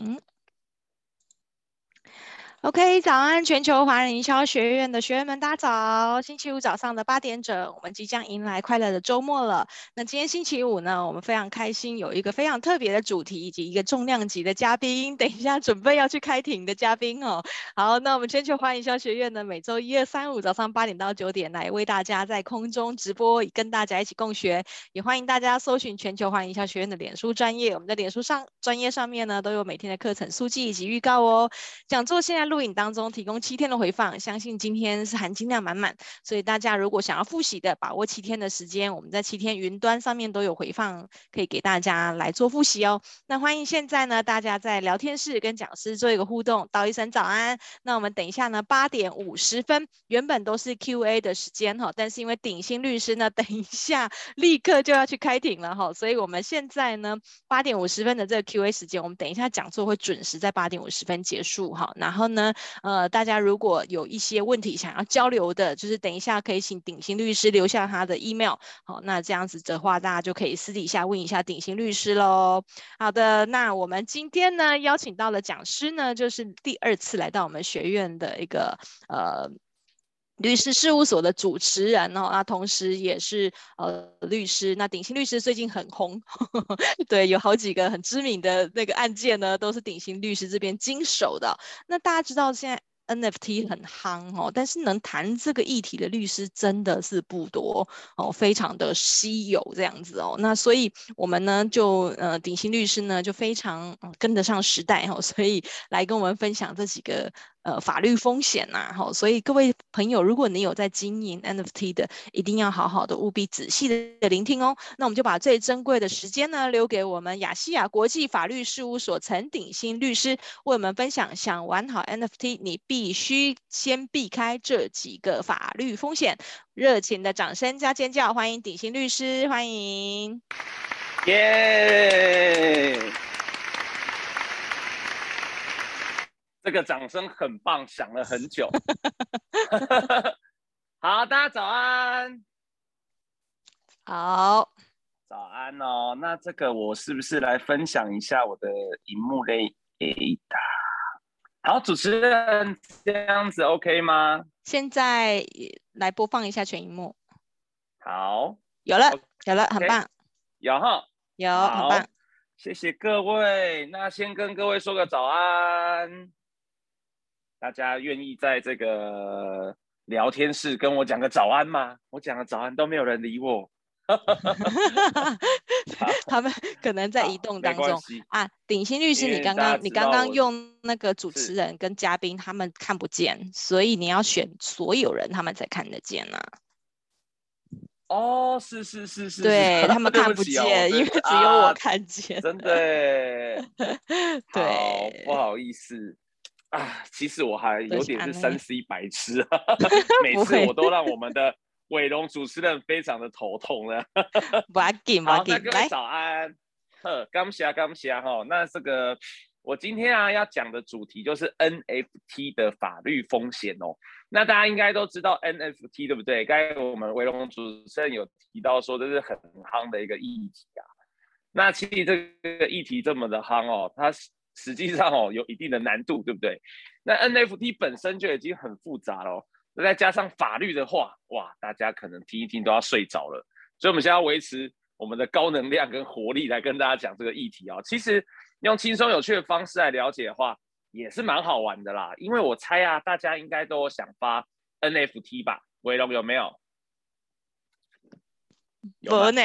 请。OK，早安，全球华人营销学院的学员们，大家早！星期五早上的八点整，我们即将迎来快乐的周末了。那今天星期五呢，我们非常开心，有一个非常特别的主题，以及一个重量级的嘉宾。等一下准备要去开庭的嘉宾哦。好，那我们全球华人营销学院呢，每周一、二、三、五早上八点到九点来为大家在空中直播，跟大家一起共学。也欢迎大家搜寻全球华人营销学院的脸书专业，我们的脸书上专业上面呢，都有每天的课程速记以及预告哦。讲座现在。录影当中提供七天的回放，相信今天是含金量满满，所以大家如果想要复习的，把握七天的时间，我们在七天云端上面都有回放，可以给大家来做复习哦。那欢迎现在呢，大家在聊天室跟讲师做一个互动，道一声早安。那我们等一下呢，八点五十分，原本都是 Q&A 的时间哈，但是因为鼎新律师呢，等一下立刻就要去开庭了哈，所以我们现在呢，八点五十分的这个 Q&A 时间，我们等一下讲座会准时在八点五十分结束哈，然后呢。呃，大家如果有一些问题想要交流的，就是等一下可以请鼎新律师留下他的 email，好，那这样子的话，大家就可以私底下问一下鼎新律师喽。好的，那我们今天呢邀请到的讲师呢，就是第二次来到我们学院的一个呃。律师事务所的主持人哦，那同时也是呃律师。那鼎新律师最近很红，呵 呵对，有好几个很知名的那个案件呢，都是鼎新律师这边经手的。那大家知道现在 NFT 很夯哦，但是能谈这个议题的律师真的是不多哦，非常的稀有这样子哦。那所以我们呢就呃鼎新律师呢就非常跟得上时代哦，所以来跟我们分享这几个。呃，法律风险呐、啊，好，所以各位朋友，如果你有在经营 NFT 的，一定要好好的、务必仔细的聆听哦。那我们就把最珍贵的时间呢，留给我们亚细亚国际法律事务所陈鼎新律师，为我们分享。想玩好 NFT，你必须先避开这几个法律风险。热情的掌声加尖叫，欢迎鼎新律师，欢迎，耶、这个掌声很棒，响了很久。好，大家早安。好，早安哦。那这个我是不是来分享一下我的荧幕嘞？好，主持人这样子 OK 吗？现在来播放一下全荧幕。好，有了.有了，很棒。有哈，有，很棒。谢谢各位。那先跟各位说个早安。大家愿意在这个聊天室跟我讲个早安吗？我讲个早安都没有人理我。他们可能在移动当中啊。鼎新律师，你刚刚你刚刚用那个主持人跟嘉宾他们看不见，所以你要选所有人他们才看得见啊。哦，是是是是，对 他们看不见，哦、因为只有我看见。啊、真的，对，不好意思。啊，其实我还有点是三 C 白痴，每次我都让我们的伟龙主持人非常的头痛了。不要紧，不要紧，各位早安，呵，感谢感谢哈。那这个我今天啊要讲的主题就是 NFT 的法律风险哦。那大家应该都知道 NFT 对不对？刚才我们伟龙主持人有提到说这是很夯的一个议题啊。那其实这个议题这么的夯哦，它是。实际上哦，有一定的难度，对不对？那 NFT 本身就已经很复杂了，那再加上法律的话，哇，大家可能听一听都要睡着了。所以，我们现在要维持我们的高能量跟活力来跟大家讲这个议题啊。其实用轻松有趣的方式来了解的话，也是蛮好玩的啦。因为我猜啊，大家应该都想发 NFT 吧？伟龙有没有？有呢。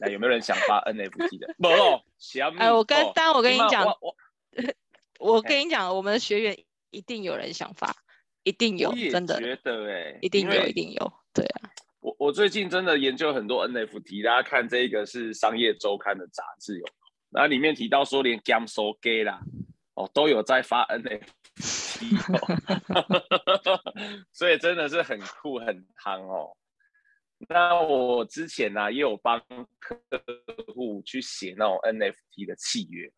那有没有人想发 NFT 的？没有。哎，我跟当我跟你讲。我 跟你讲，我们的学员一定有人想发，一定有，真的觉得哎、欸，一定有，一定有，对啊。我我最近真的研究很多 NFT，大家看这个是商业周刊的杂志有，然后里面提到说连 Gamso Gay 啦，哦都有在发 NFT，哦、所以真的是很酷很夯哦。那我之前呢、啊、也有帮客户去写那种 NFT 的契约。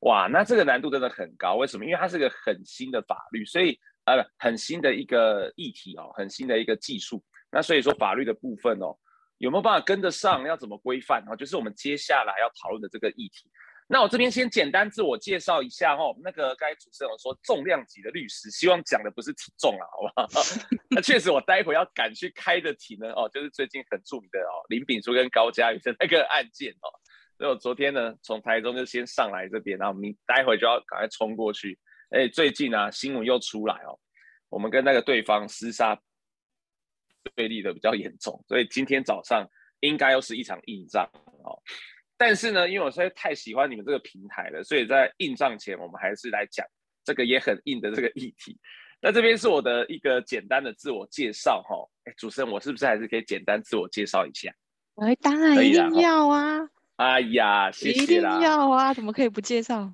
哇，那这个难度真的很高，为什么？因为它是个很新的法律，所以呃，很新的一个议题哦，很新的一个技术。那所以说法律的部分哦，有没有办法跟得上？要怎么规范？哦，就是我们接下来要讨论的这个议题。那我这边先简单自我介绍一下哦。那个该主持人有说重量级的律师，希望讲的不是体重啊，好不好？那确实，我待会要赶去开的题呢哦，就是最近很著名的哦林秉书跟高嘉瑜的那个案件哦。所以我昨天呢从台中就先上来这边，然后明待会就要赶快冲过去。哎，最近啊新闻又出来哦，我们跟那个对方厮杀对立的比较严重，所以今天早上应该又是一场硬仗哦。但是呢，因为我实在太喜欢你们这个平台了，所以在硬仗前，我们还是来讲这个也很硬的这个议题。那这边是我的一个简单的自我介绍哈。哎，主持人，我是不是还是可以简单自我介绍一下？哎，当然一定要啊！哎呀，谢谢啦！一定要啊！怎么可以不介绍？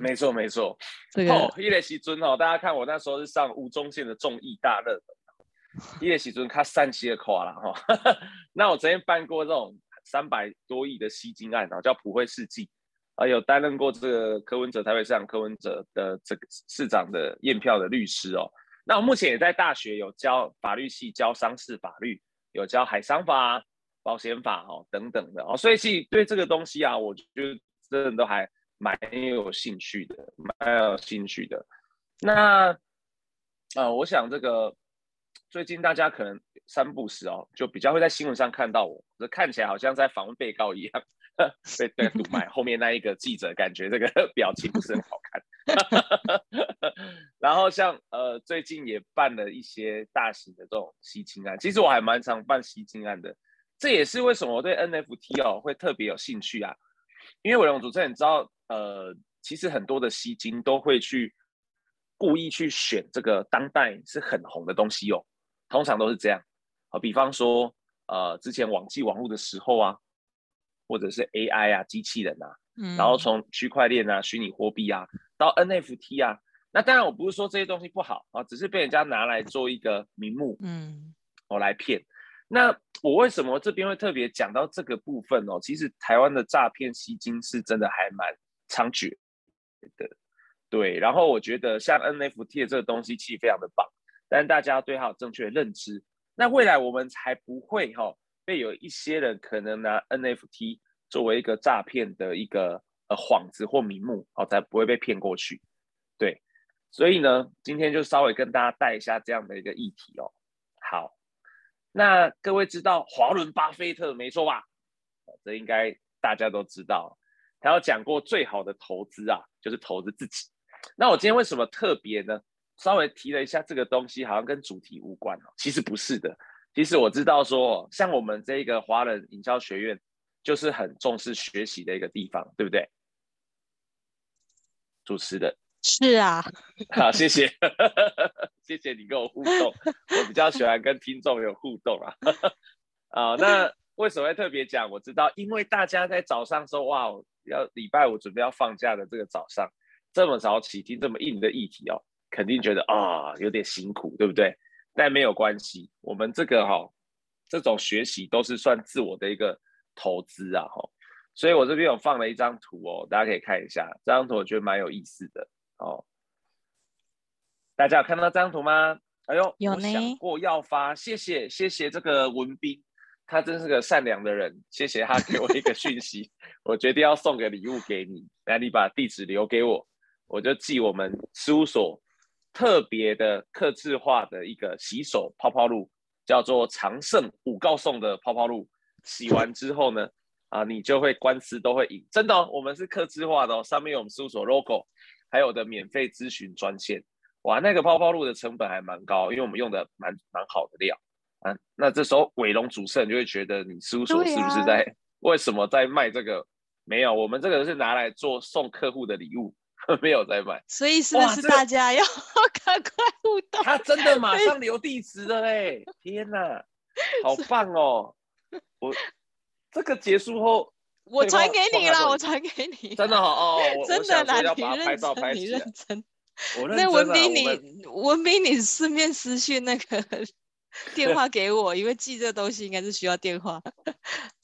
没错没错。这个哦，伊磊西尊哦，大家看我那时候是上吴宗宪的综艺大热门，伊磊西尊他散期的夸了哈。那我曾经办过这种。三百多亿的吸金案啊，叫普惠世纪啊，有担任过这个柯文哲台北市长柯文哲的这个市长的验票的律师哦。那我目前也在大学有教法律系，教商事法律，有教海商法、保险法哦等等的哦。所以其实对这个东西啊，我觉得真的都还蛮有兴趣的，蛮有兴趣的。那啊、我想这个最近大家可能。三不时哦，就比较会在新闻上看到我，这看起来好像在访问被告一样，被被堵麦。后面那一个记者感觉这个 表情不是很好看。然后像呃最近也办了一些大型的这种吸金案，其实我还蛮常办吸金案的，这也是为什么我对 NFT 哦会特别有兴趣啊。因为伟龙主持人你知道，呃，其实很多的吸金都会去故意去选这个当代是很红的东西哦，通常都是这样。啊，比方说，呃，之前网际网络的时候啊，或者是 AI 啊，机器人啊，嗯，然后从区块链啊、虚拟货币啊，到 NFT 啊，那当然我不是说这些东西不好啊，只是被人家拿来做一个名目，嗯，我来骗。那我为什么这边会特别讲到这个部分哦？其实台湾的诈骗吸金是真的还蛮猖獗的，对。然后我觉得像 NFT 的这个东西其实非常的棒，但大家要对它有正确的认知。那未来我们才不会哈、哦、被有一些人可能拿 NFT 作为一个诈骗的一个呃幌子或名目，哦，才不会被骗过去。对，所以呢，今天就稍微跟大家带一下这样的一个议题哦。好，那各位知道华伦巴菲特没错吧？这应该大家都知道，他有讲过最好的投资啊，就是投资自己。那我今天为什么特别呢？稍微提了一下这个东西，好像跟主题无关哦。其实不是的，其实我知道说，像我们这个华人营销学院，就是很重视学习的一个地方，对不对？主持的。是啊。好，谢谢，谢谢你跟我互动。我比较喜欢跟听众有互动啊。啊，那为什么会特别讲？我知道，因为大家在早上说，哇，要礼拜五准备要放假的这个早上，这么早起听这么硬的议题哦。肯定觉得啊、有点辛苦，对不对？但没有关系，我们这个哈、哦，这种学习都是算自我的一个投资啊哈。所以我这边有放了一张图哦，大家可以看一下，这张图我觉得蛮有意思的哦。大家有看到这张图吗？哎呦，有呢。我想过要发，谢谢谢谢这个文斌，他真是个善良的人，谢谢他给我一个讯息，我决定要送个礼物给你，来，你把地址留给我，我就寄我们事务所。特别的刻制化的一个洗手泡泡露，叫做长盛五告送的泡泡露。洗完之后呢，啊，你就会官司都会赢，真的哦。我们是刻制化的哦，上面有我们事务所 logo，还有的免费咨询专线。哇，那个泡泡露的成本还蛮高，因为我们用的蛮蛮好的料啊。那这时候伟龙主持人就会觉得你事务所是不是在、啊、为什么在卖这个？没有，我们这个是拿来做送客户的礼物。没有在卖，所以是不是大家要 赶快互动？他真的马上留地址了嘞！天哪，好 棒哦！我这个结束后，我传给你 了，我传给你。真的好哦，真的啦，你认真，你认真。那文斌，你文斌，你顺便私讯那个 电话给我，因为寄这东西应该是需要电话。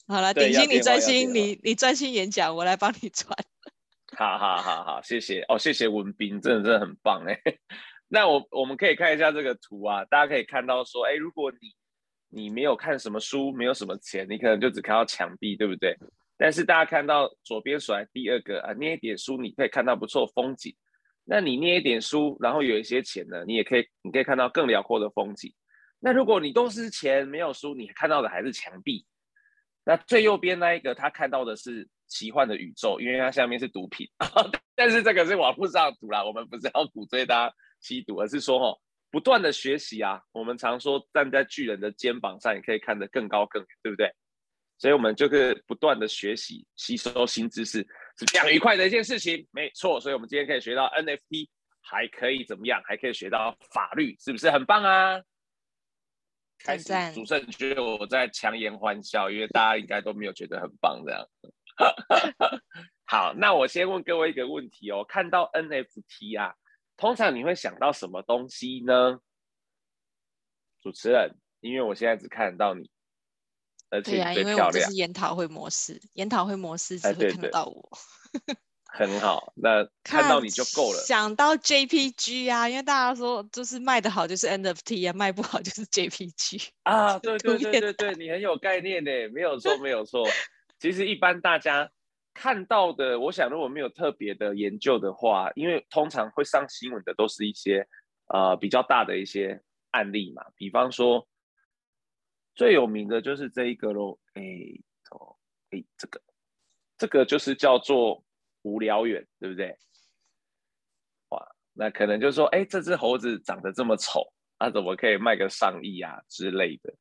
好了，鼎新，你专心，你你专心演讲，我来帮你传。好好好好，谢谢哦，谢谢文斌，真的真的很棒哎。那我我们可以看一下这个图啊，大家可以看到说，哎，如果你你没有看什么书，没有什么钱，你可能就只看到墙壁，对不对？但是大家看到左边甩第二个啊，捏一点书，你可以看到不错风景。那你捏一点书，然后有一些钱呢，你也可以，你可以看到更辽阔的风景。那如果你都是钱没有书，你看到的还是墙壁。那最右边那一个，他看到的是奇幻的宇宙，因为它下面是毒品。但是这个是网络上毒啦，我们不是要鼓吹大家吸毒，而是说哦，不断的学习啊。我们常说站在巨人的肩膀上，也可以看得更高更远，对不对？所以我们就是不断的学习，吸收新知识，是非常愉快的一件事情。没错，所以我们今天可以学到 NFT，还可以怎么样？还可以学到法律，是不是很棒啊？开始，主持人觉得我在强颜欢笑，因为大家应该都没有觉得很棒这样。好，那我先问各位一个问题哦，看到 NFT 啊，通常你会想到什么东西呢？主持人，因为我现在只看得到你。对呀、啊，因为我这是研讨会模式，研讨会模式只会看得到我。哎、对对很好，那 看到你就够了。想到 JPG 啊，因为大家说就是卖得好就是 NFT 啊，卖不好就是 JPG 啊。对对对对对，你很有概念呢，没有错没有错。其实一般大家看到的，我想如果没有特别的研究的话，因为通常会上新闻的都是一些呃比较大的一些案例嘛，比方说。最有名的就是这一个喽，哎，哦，哎，这个，这个就是叫做无聊猿，对不对？哇，那可能就是说，哎，这只猴子长得这么丑，它怎么可以卖个上亿啊之类的？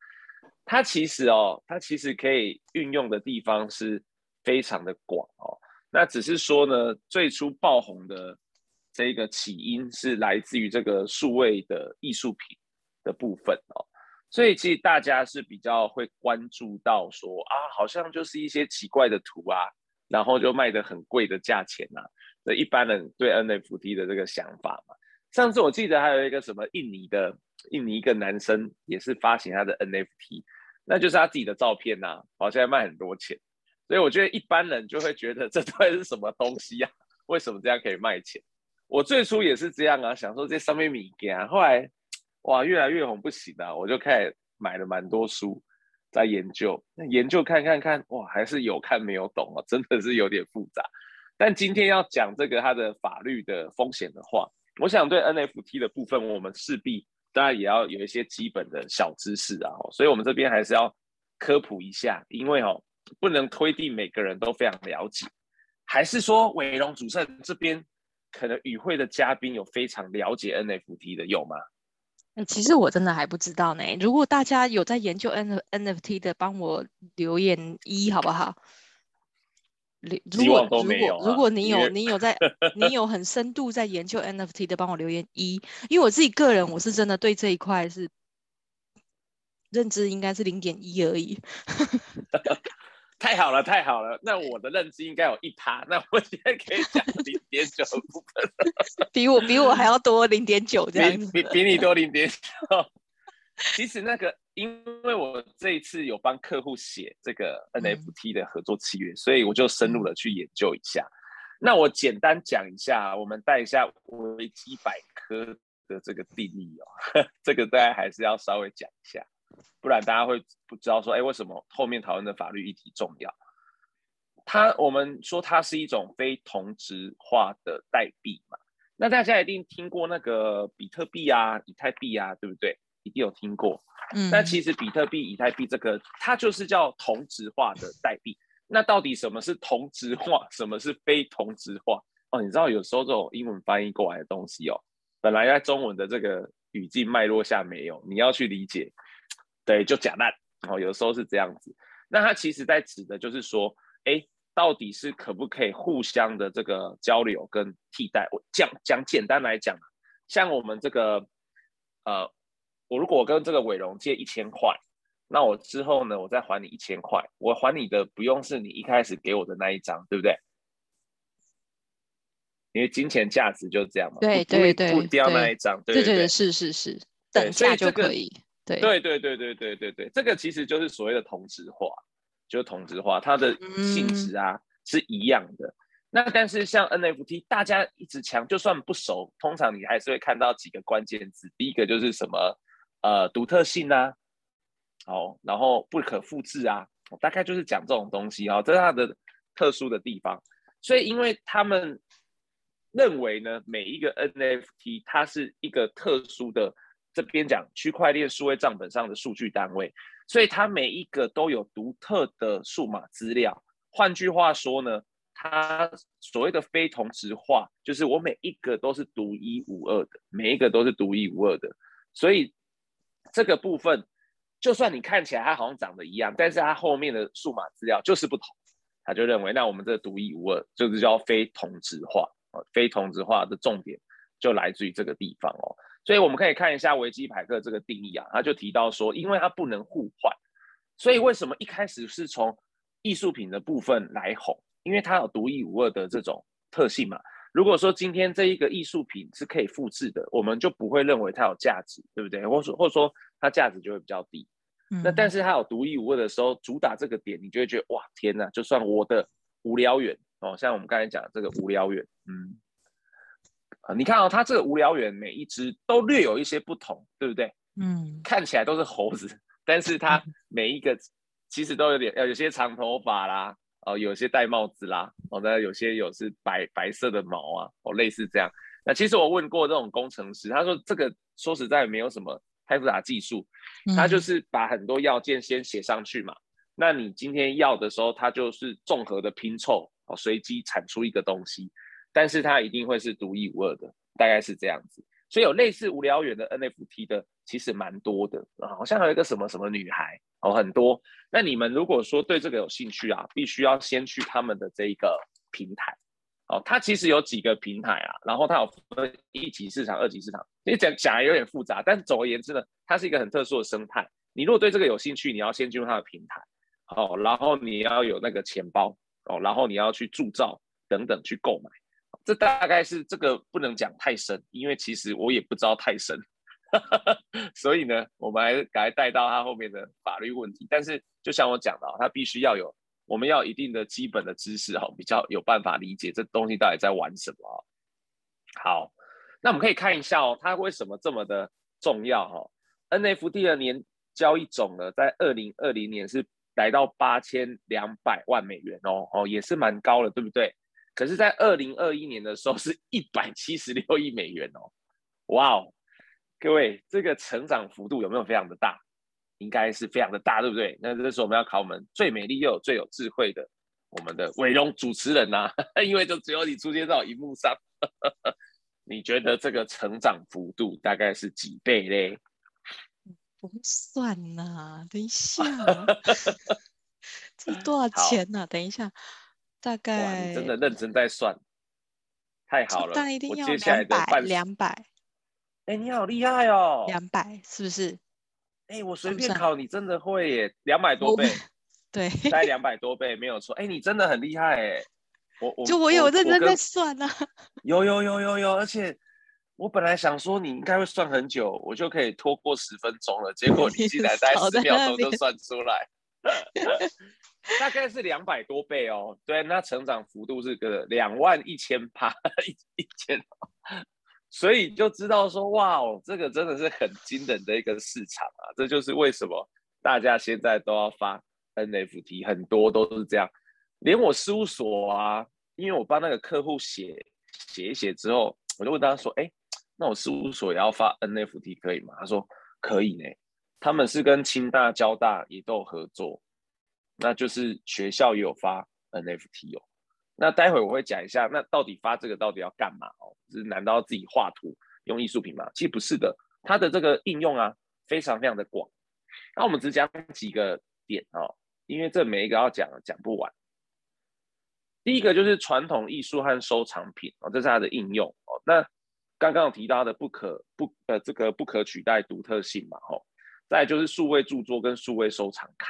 它其实哦，它其实可以运用的地方是非常的广哦。那只是说呢，最初爆红的这个起因是来自于这个数位的艺术品的部分哦。所以其实大家是比较会关注到说啊，好像就是一些奇怪的图啊，然后就卖的很贵的价钱呐、啊。这一般人对 NFT 的这个想法嘛。上次我记得还有一个什么印尼的印尼一个男生也是发行他的 NFT，那就是他自己的照片呐、啊，好像卖很多钱。所以我觉得一般人就会觉得这到底是什么东西呀、啊？为什么这样可以卖钱？我最初也是这样啊，想说这上面米啊，后来。哇，越来越红不行啊！我就开始买了蛮多书，在研究，那研究看看看，哇，还是有看没有懂啊，真的是有点复杂。但今天要讲这个它的法律的风险的话，我想对 NFT 的部分，我们势必当然也要有一些基本的小知识啊，所以我们这边还是要科普一下，因为哦，不能推定每个人都非常了解，还是说伟龙主持人这边可能与会的嘉宾有非常了解 NFT 的有吗？欸、其实我真的还不知道呢。如果大家有在研究 N NFT 的，帮我留言一好不好？如果如果如果你有你有在 你有很深度在研究 NFT 的，帮我留言一，因为我自己个人我是真的对这一块是认知应该是零点一而已。太好了，太好了！那我的认知应该有一趴，那我现在可以讲零点九部分，比我比我还要多零点九这样子比，比比你多零点九。其实那个，因为我这一次有帮客户写这个 NFT 的合作契约，嗯、所以我就深入的去研究一下。那我简单讲一下，我们带一下维基百科的这个定义哦，这个大家还是要稍微讲一下。不然大家会不知道说，哎，为什么后面讨论的法律议题重要？它我们说它是一种非同质化的代币嘛。那大家一定听过那个比特币啊、以太币啊，对不对？一定有听过。嗯。那其实比特币、以太币这个，它就是叫同质化的代币。那到底什么是同质化，什么是非同质化？哦，你知道有时候这种英文翻译过来的东西哦，本来在中文的这个语境脉络下没有，你要去理解。对，就假烂，哦，有时候是这样子。那它其实在指的就是说，哎，到底是可不可以互相的这个交流跟替代？我讲讲简单来讲，像我们这个，呃，我如果我跟这个伟荣借一千块，那我之后呢，我再还你一千块，我还你的不用是你一开始给我的那一张，对不对？因为金钱价值就是这样嘛，对对对，不掉那一张，对对对，是是是，等价就可以。对对对对对对对对，这个其实就是所谓的同质化，就是同质化，它的性质啊、嗯、是一样的。那但是像 NFT，大家一直强，就算不熟，通常你还是会看到几个关键字。第一个就是什么呃独特性啊，好，然后不可复制啊，大概就是讲这种东西啊、哦，这是它的特殊的地方。所以，因为他们认为呢，每一个 NFT 它是一个特殊的，这边讲区块链数位账本上的数据单位，所以它每一个都有独特的数码资料。换句话说呢，它所谓的非同质化，就是我每一个都是独一无二的，每一个都是独一无二的。所以这个部分，就算你看起来它好像长得一样，但是它后面的数码资料就是不同。他就认为，那我们这独一无二，就是叫非同质化啊。非同质化的重点就来自于这个地方哦。所以我们可以看一下维基百科这个定义啊，他就提到说，因为它不能互换，所以为什么一开始是从艺术品的部分来哄？因为它有独一无二的这种特性嘛。如果说今天这一个艺术品是可以复制的，我们就不会认为它有价值，对不对？或者或者说它价值就会比较低。那但是它有独一无二的时候，主打这个点，你就会觉得哇天呐，就算我的无聊远哦，像我们刚才讲的这个无聊远，嗯，啊，你看哦，它这个无聊猿每一只都略有一些不同，对不对？嗯，看起来都是猴子，但是它每一个其实都有点，呃，有些长头发啦，哦，有些戴帽子啦，哦，那有些有是白白色的毛啊，哦，类似这样。那其实我问过这种工程师，他说这个说实在没有什么。太复杂技术，他就是把很多要件先写上去嘛。嗯、那你今天要的时候，它就是综合的拼凑，哦，随机产出一个东西，但是它一定会是独一无二的，大概是这样子。所以有类似无聊猿的 NFT 的，其实蛮多的，好像还有一个什么什么女孩哦，很多。那你们如果说对这个有兴趣啊，必须要先去他们的这一个平台。哦，它其实有几个平台啊，然后它有分一级市场、二级市场。你讲讲来有点复杂，但总而言之呢，它是一个很特殊的生态。你如果对这个有兴趣，你要先进入它的平台，哦，然后你要有那个钱包，哦，然后你要去铸造等等去购买。这大概是这个不能讲太深，因为其实我也不知道太深，所以呢，我们还是赶快带到它后面的法律问题。但是就像我讲的，它必须要有。我们要一定的基本的知识哈，比较有办法理解这东西到底在玩什么。好，那我们可以看一下哦，它为什么这么的重要哈？NFT 的年交易总额在二零二零年是来到八千两百万美元哦，哦也是蛮高的，对不对？可是，在二零二一年的时候是一百七十六亿美元哦，哇哦，各位这个成长幅度有没有非常的大？应该是非常的大，对不对？那这时候我们要考我们最美丽又有最有智慧的我们的伟荣主持人呐、啊，因为就只有你出现在我荧幕上。你觉得这个成长幅度大概是几倍嘞？不算呐，等一下，这多少钱呢、啊？等一下，大概你真的认真在算，太好了，但一定要两百两百。哎，你好厉害哦，两百是不是？哎、欸，我随便考你，真的会耶，两百多倍，对，大概两百多倍没有错。哎、欸，你真的很厉害哎，我我就我有认真在算呢、啊，有有有有有，而且我本来想说你应该会算很久，我就可以拖过十分钟了，结果你竟然在 十秒钟就算出来，大概是两百多倍哦，对，那成长幅度是个两万一千趴一一千。所以就知道说，哇哦，这个真的是很惊人的一个市场啊！这就是为什么大家现在都要发 NFT，很多都是这样。连我事务所啊，因为我帮那个客户写写一写之后，我就问他说，哎，那我事务所也要发 NFT 可以吗？他说可以呢。他们是跟清大、交大也都合作，那就是学校也有发 NFT 哦。那待会我会讲一下，那到底发这个到底要干嘛哦？是难道要自己画图用艺术品吗？其实不是的，它的这个应用啊非常非常的广。那我们只讲几个点哦，因为这每一个要讲讲不完。第一个就是传统艺术和收藏品哦，这是它的应用哦。那刚刚有提到的不可不呃这个不可取代独特性嘛吼。再就是数位著作跟数位收藏卡，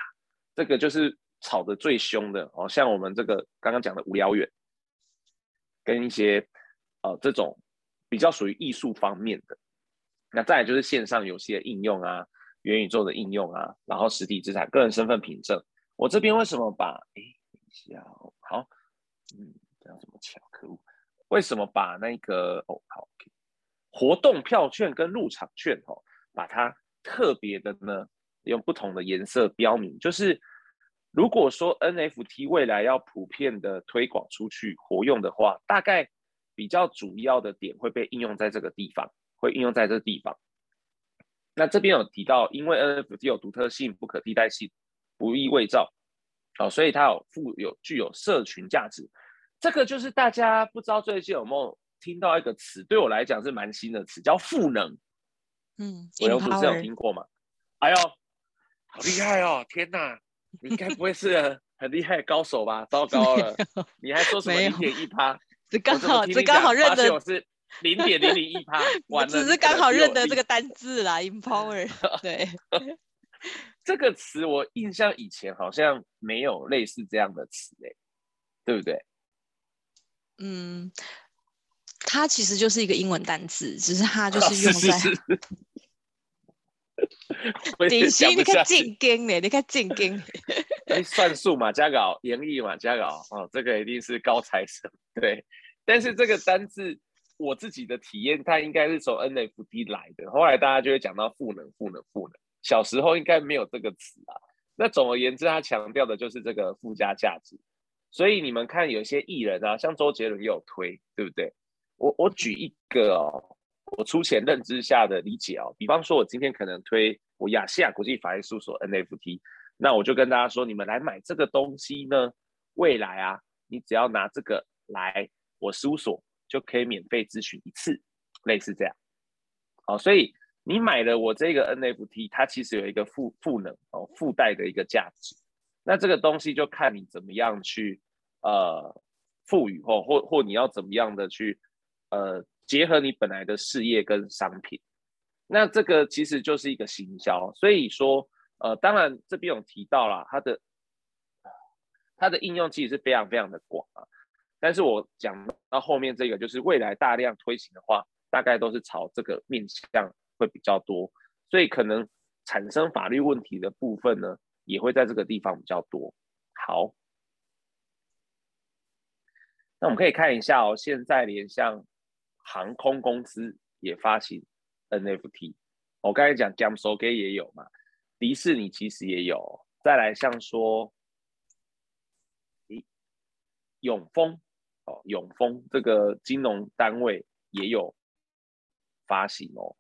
这个就是。炒得最凶的哦，像我们这个刚刚讲的无聊猿，跟一些呃这种比较属于艺术方面的，那再来就是线上游戏的应用啊，元宇宙的应用啊，然后实体资产、个人身份凭证。我这边为什么把哎等一下好，嗯，这样这么巧，可恶，为什么把那个哦好活动票券跟入场券哦，把它特别的呢用不同的颜色标明，就是。如果说 NFT 未来要普遍的推广出去活用的话，大概比较主要的点会被应用在这个地方，会应用在这个地方。那这边有提到，因为 NFT 有独特性、不可替代性、不易伪造，好，所以它有富有具有社群价值。这个就是大家不知道最近有没有听到一个词，对我来讲是蛮新的词，叫赋能。嗯，我有不是有听过吗？哎呦，好厉害哦！天哪！你应该不会是 很厉害的高手吧？糟糕了，你还说什么零点一趴？这刚好，这刚好认得我是零点零零一趴。我只是刚好认得这个单字啦，empower。对，这个词我印象以前好像没有类似这样的词诶，对不对？嗯，它其实就是一个英文单字，只是它就是用在。典型，你看进京呢？你看进京。哎，算术嘛，加个演绎嘛，加个哦，这个一定是高材生。对，但是这个单字，我自己的体验，它应该是从 NFT 来的。后来大家就会讲到赋能，赋能，赋能。小时候应该没有这个词啊。那总而言之，它强调的就是这个附加价值。所以你们看，有些艺人啊，像周杰伦也有推，对不对？我我举一个哦。我粗浅认知下的理解哦，比方说，我今天可能推我亚细亚国际法律事务所 NFT，那我就跟大家说，你们来买这个东西呢，未来啊，你只要拿这个来我事务所，就可以免费咨询一次，类似这样。好，所以你买了我这个 NFT，它其实有一个附赋能哦，附带的一个价值。那这个东西就看你怎么样去呃赋予或或或你要怎么样的去呃。结合你本来的事业跟商品，那这个其实就是一个行销。所以说，呃，当然这边有提到了它的它的应用其实是非常非常的广啊。但是我讲到后面这个，就是未来大量推行的话，大概都是朝这个面向会比较多，所以可能产生法律问题的部分呢，也会在这个地方比较多。好，那我们可以看一下哦，现在连像。航空公司也发行 NFT，我刚才讲 GameStock 也有嘛，迪士尼其实也有，再来像说，咦，永丰哦，永丰这个金融单位也有发行哦，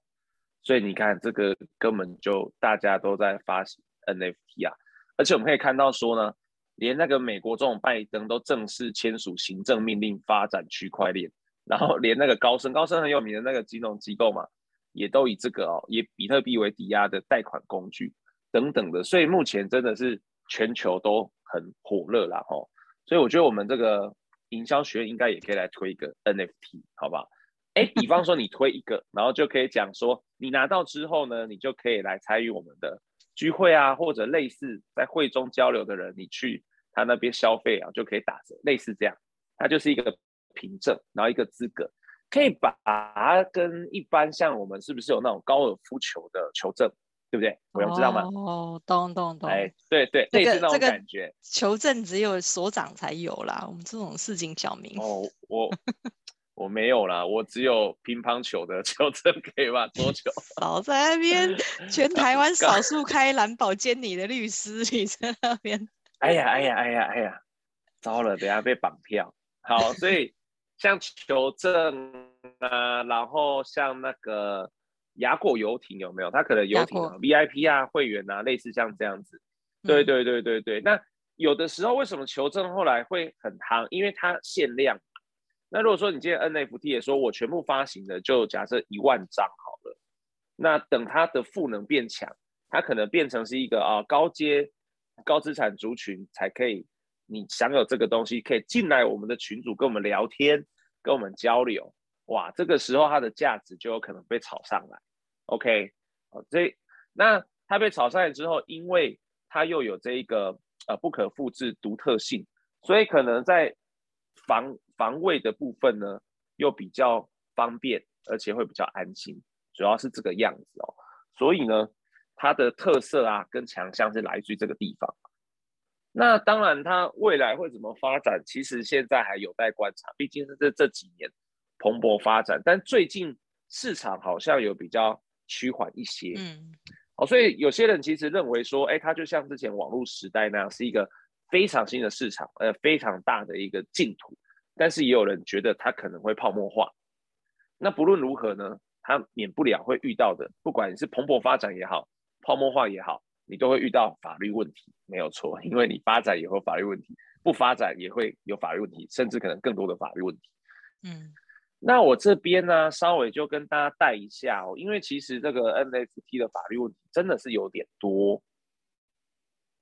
所以你看这个根本就大家都在发行 NFT 啊，而且我们可以看到说呢，连那个美国总统拜登都正式签署行政命令发展区块链。然后连那个高盛，高盛很有名的那个金融机构嘛，也都以这个哦，以比特币为抵押的贷款工具等等的，所以目前真的是全球都很火热啦吼。所以我觉得我们这个营销学院应该也可以来推一个 NFT，好不好？哎，比方说你推一个，然后就可以讲说，你拿到之后呢，你就可以来参与我们的聚会啊，或者类似在会中交流的人，你去他那边消费啊，就可以打折，类似这样，它就是一个。凭证，然后一个资格，可以把它跟一般像我们是不是有那种高尔夫球的球证，对不对？我有知道吗？哦，懂懂懂。哎，对对，类似那种感觉。这个、球证只有所长才有啦，我们这种市井小民。哦，我我没有啦，我只有乒乓球的 球证可以吧？桌球。少在那边，全台湾 少数开蓝宝坚尼的律师，你在那边。哎呀哎呀哎呀哎呀，糟了，等下被绑票。好，所以。像球证啊，然后像那个雅果游艇有没有？他可能游艇啊 VIP 啊，会员啊，类似像这样子。对对对对对。嗯、那有的时候为什么球证后来会很夯？因为它限量。那如果说你今天 NFT 也说我全部发行的，就假设一万张好了。那等它的赋能变强，它可能变成是一个啊高阶高资产族群才可以。你享有这个东西，可以进来我们的群组跟我们聊天，跟我们交流，哇，这个时候它的价值就有可能被炒上来。OK，好，这那它被炒上来之后，因为它又有这一个呃不可复制独特性，所以可能在防防卫的部分呢，又比较方便，而且会比较安心，主要是这个样子哦。所以呢，它的特色啊跟强项是来自于这个地方。那当然，它未来会怎么发展，其实现在还有待观察。毕竟是这这几年蓬勃发展，但最近市场好像有比较趋缓一些。嗯，好，所以有些人其实认为说，哎，它就像之前网络时代那样，是一个非常新的市场，呃，非常大的一个净土。但是也有人觉得它可能会泡沫化。那不论如何呢，它免不了会遇到的，不管你是蓬勃发展也好，泡沫化也好，你都会遇到法律问题，没有错。因为你发展也会法律问题，不发展也会有法律问题，甚至可能更多的法律问题。嗯。那我这边呢，稍微就跟大家带一下哦，因为其实这个 NFT 的法律问题真的是有点多。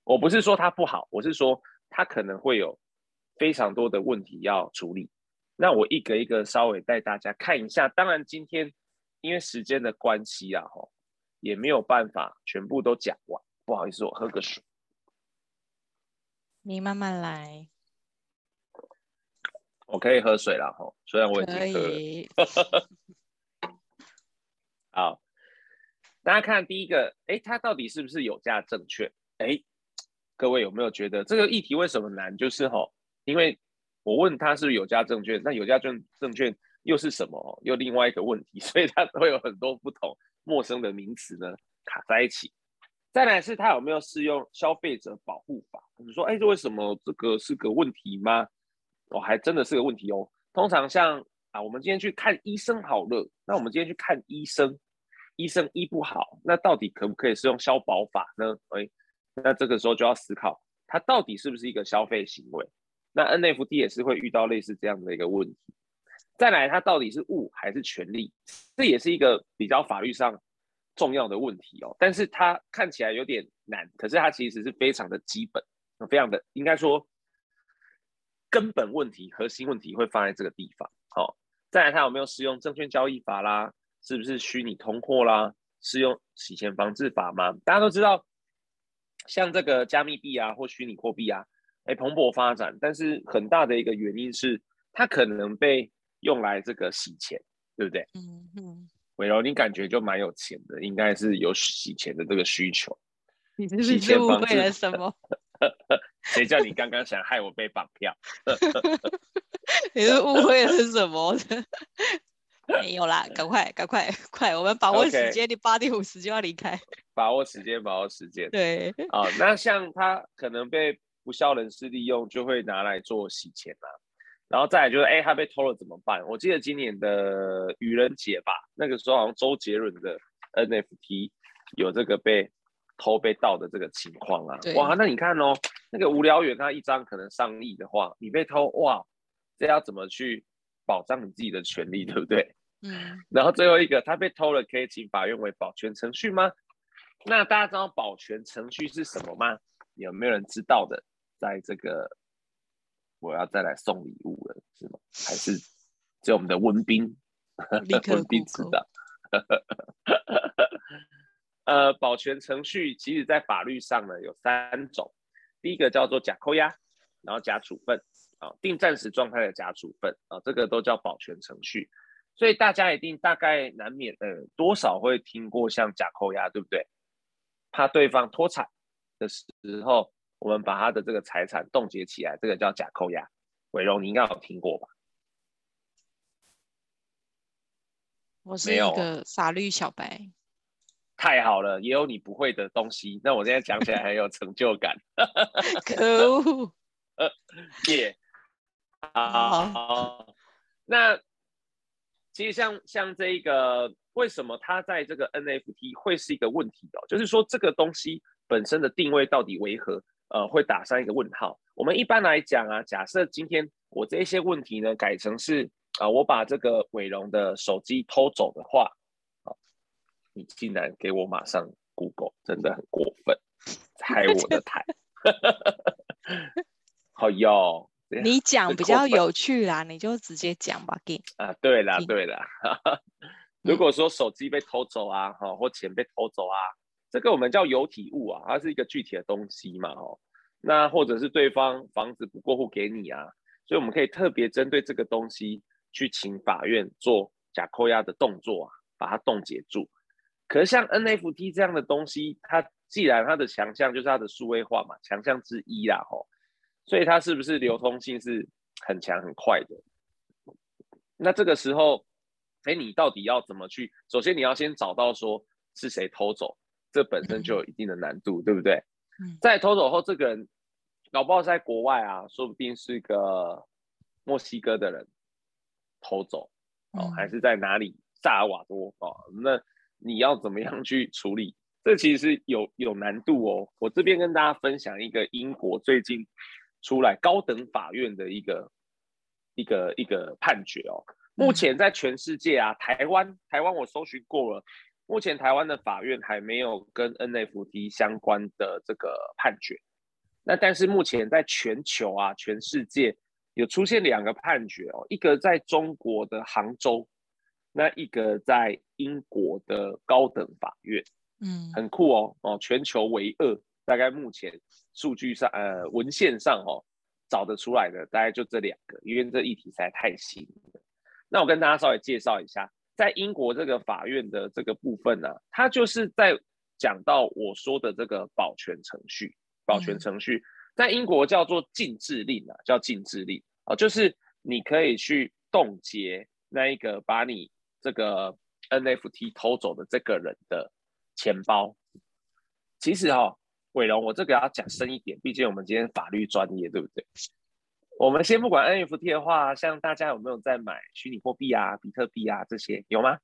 我不是说它不好，我是说它可能会有非常多的问题要处理。那我一个一个稍微带大家看一下。当然今天因为时间的关系啊，哈，也没有办法全部都讲完。不好意思，我喝个水。你慢慢来。我可以喝水了哈，虽然我已经喝以 好，大家看第一个，哎，它到底是不是有价证券？哎，各位有没有觉得这个议题为什么难？就是哈，因为我问他是不是有价证券，那有价证证券又是什么？又另外一个问题，所以它会有很多不同陌生的名词呢卡在一起。再来是它有没有适用消费者保护法？你说，哎，这为什么这个是个问题吗？哦，还真的是个问题哦。通常像啊，我们今天去看医生好了，那我们今天去看医生，医生医不好，那到底可不可以适用消保法呢？哎，那这个时候就要思考，它到底是不是一个消费行为？那 NFT 也是会遇到类似这样的一个问题。再来，它到底是物还是权利？这也是一个比较法律上重要的问题哦。但是它看起来有点难，可是它其实是非常的基本，非常的应该说。根本问题、核心问题会放在这个地方。好、哦，再来，它有没有适用证券交易法啦？是不是虚拟通货啦？适用洗钱防治法吗？大家都知道，像这个加密币啊，或虚拟货币啊，哎，蓬勃发展，但是很大的一个原因是，它可能被用来这个洗钱，对不对？嗯嗯。伟柔，你感觉就蛮有钱的，应该是有洗钱的这个需求。你是不是误会了什么？谁叫你刚刚想害我被绑票？你是误会了什么？没有啦，赶快赶快快，我们把握时间，Okay. 你八点五十就要离开。把握时间，把握时间。对，啊、哦，那像他可能被不肖人士利用，就会拿来做洗钱嘛。然后再来就是，哎，他被偷了怎么办？我记得今年的愚人节吧，那个时候好像周杰伦的 NFT 有这个被。偷被盗的这个情况啊，哇，那你看哦，那个无聊猿他一张可能上亿的话，你被偷哇，这要怎么去保障你自己的权利，对不对？嗯。然后最后一个，他被偷了，可以请法院为保全程序吗？那大家知道保全程序是什么吗？有没有人知道的？在这个，我要再来送礼物了，是吗？还是只有我们的文斌？文斌知道。呃，保全程序其实，在法律上呢，有三种，第一个叫做假扣押，然后假处分，啊，定暂时状态的假处分，啊，这个都叫保全程序。所以大家一定大概难免，呃，多少会听过像假扣押，对不对？怕对方脱产的时候，我们把他的这个财产冻结起来，这个叫假扣押。伟荣，你应该有听过吧？我是一个法律小白。太好了，也有你不会的东西。那我现在讲起来很有成就感。可恶！耶！好。那其实像像这一个，为什么它在这个 NFT 会是一个问题哦？就是说这个东西本身的定位到底为何？呃，会打上一个问号。我们一般来讲啊，假设今天我这些问题呢改成是啊、呃，我把这个伟龙的手机偷走的话。你竟然给我马上 Google，真的很过分，拆我的台。好哟，你讲比较有趣啦，你就直接讲吧，给啊，对啦对啦。如果说手机被偷走啊，哈，或钱被偷走啊，这个我们叫有体物啊，它是一个具体的东西嘛，哦，那或者是对方房子不过户给你啊，所以我们可以特别针对这个东西去请法院做假扣押的动作啊，把它冻结住。可是像 NFT 这样的东西，它既然它的强项就是它的数位化嘛，强项之一啦吼，所以它是不是流通性是很强很快的？那这个时候，哎，你到底要怎么去？首先你要先找到说是谁偷走，这本身就有一定的难度，对不对？在偷走后，这个人搞不好在国外啊，说不定是个墨西哥的人偷走哦，嗯、还是在哪里萨尔瓦多哦？那你要怎么样去处理？这其实有有难度哦。我这边跟大家分享一个英国最近出来高等法院的一个一个一个判决哦。目前在全世界啊，台湾台湾我搜寻过了，目前台湾的法院还没有跟 NFT 相关的这个判决。那但是目前在全球啊，全世界有出现两个判决哦，一个在中国的杭州，那一个在英国的高等法院，嗯，很酷哦哦，全球唯二，大概目前数据上呃文献上哦找得出来的大概就这两个，因为这议题实在太新了。那我跟大家稍微介绍一下，在英国这个法院的这个部分呢，啊，它就是在讲到我说的这个保全程序。保全程序在英国叫做禁制令啊，叫禁制令啊，就是你可以去冻结那一个把你这个 NFT 偷走的这个人的钱包。其实哈，伟龙，我这个要讲深一点，毕竟我们今天法律专业，对不对？我们先不管 NFT 的话，像大家有没有在买虚拟货币啊、比特币啊这些，有吗？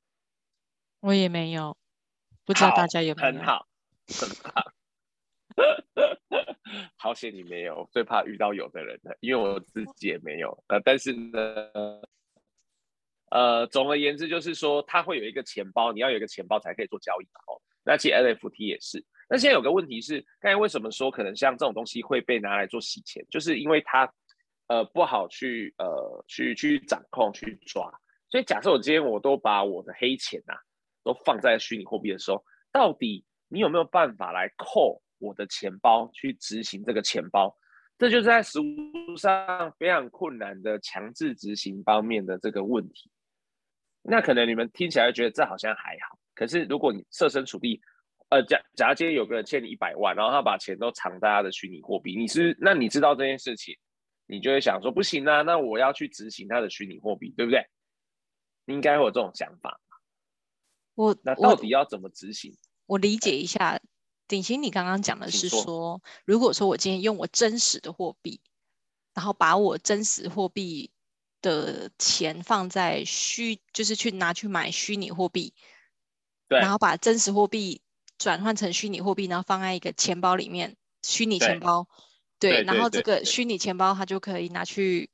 我也没有，不知道大家有没有？很好，很棒。好险你没有，最怕遇到有的人的，因为我自己也没有。呃，但是呢，呃，总而言之就是说，它会有一个钱包，你要有一个钱包才可以做交易。哦，那其实 NFT 也是。那现在有个问题是，刚才为什么说可能像这种东西会被拿来做洗钱，就是因为它呃不好去呃去去掌控去抓。所以假设我今天我都把我的黑钱呐、啊、都放在虚拟货币的时候，到底你有没有办法来扣？我的钱包去执行这个钱包，这就是在实务上非常困难的强制执行方面的这个问题。那可能你们听起来觉得这好像还好，可是如果你设身处地，呃，假假如今天有个人欠你一百万，然后他把钱都藏在他的虚拟货币，你是那你知道这件事情，你就会想说不行啊，那我要去执行他的虚拟货币，对不对？你应该会有这种想法。我那到底要怎么执行？我，我理解一下。鼎新，你刚刚讲的是说，说，如果说我今天用我真实的货币，然后把我真实货币的钱放在虚，就是去拿去买虚拟货币，对，然后把真实货币转换成虚拟货币，然后放在一个钱包里面，虚拟钱包，对，对，然后这个虚拟钱包它就可以拿去，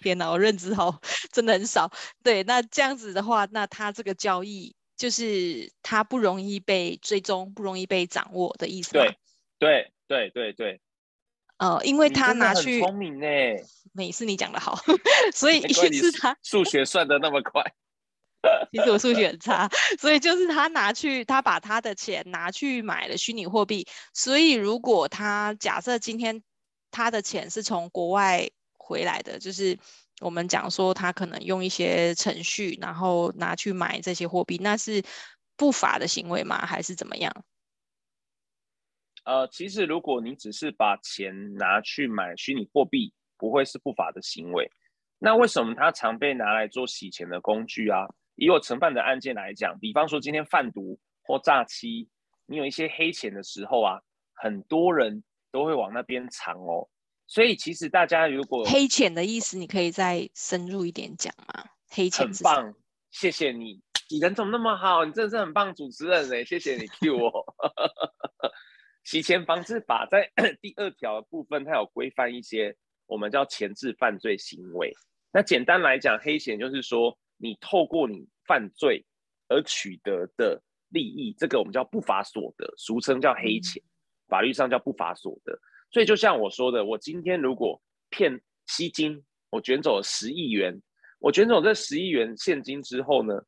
天哪，我认知好真的很少，对，那这样子的话，那它这个交易。就是它不容易被追踪，不容易被掌握的意思。对，对，对，对，对。呃，因为他拿去聪明呢，每次你讲的好，所以一是他数学算的那么快。其实我数学很差，所以就是他拿去，他把他的钱拿去买了虚拟货币。所以如果他假设今天他的钱是从国外回来的，就是。我们讲说他可能用一些程序，然后拿去买这些货币，那是不法的行为吗？还是怎么样？呃，其实如果你只是把钱拿去买虚拟货币，不会是不法的行为。那为什么它常被拿来做洗钱的工具啊？以我承办的案件来讲，比方说今天贩毒或诈欺，你有一些黑钱的时候啊，很多人都会往那边藏哦。所以其实大家如果黑钱的意思，你可以再深入一点讲吗？黑钱很棒，谢谢你，你人怎么那么好？你真的是很棒主持人嘞，谢谢你 cue 我。洗钱防治法在 第二条的部分，它有规范一些我们叫前置犯罪行为。那简单来讲，黑钱就是说你透过你犯罪而取得的利益，这个我们叫不法所得，俗称叫黑钱，嗯、法律上叫不法所得。所以就像我说的，我今天如果骗吸金，我卷走了十亿元，我卷走这十亿元现金之后呢，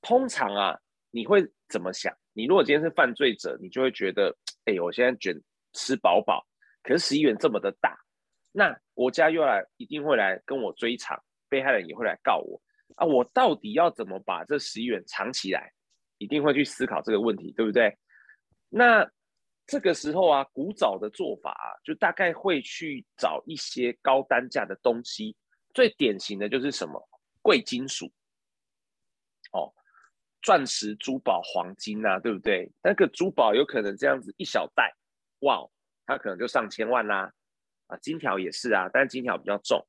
通常啊，你会怎么想？你如果今天是犯罪者，你就会觉得，哎，我现在卷吃饱饱，可是十亿元这么的大，那国家又来一定会来跟我追偿，被害人也会来告我啊，我到底要怎么把这十亿元藏起来？一定会去思考这个问题，对不对？那。这个时候啊，古早的做法啊，就大概会去找一些高单价的东西，最典型的就是什么贵金属，哦，钻石、珠宝、黄金啊，对不对？那个珠宝有可能这样子一小袋，哇，它可能就上千万啦。啊，金条也是啊，但是金条比较重。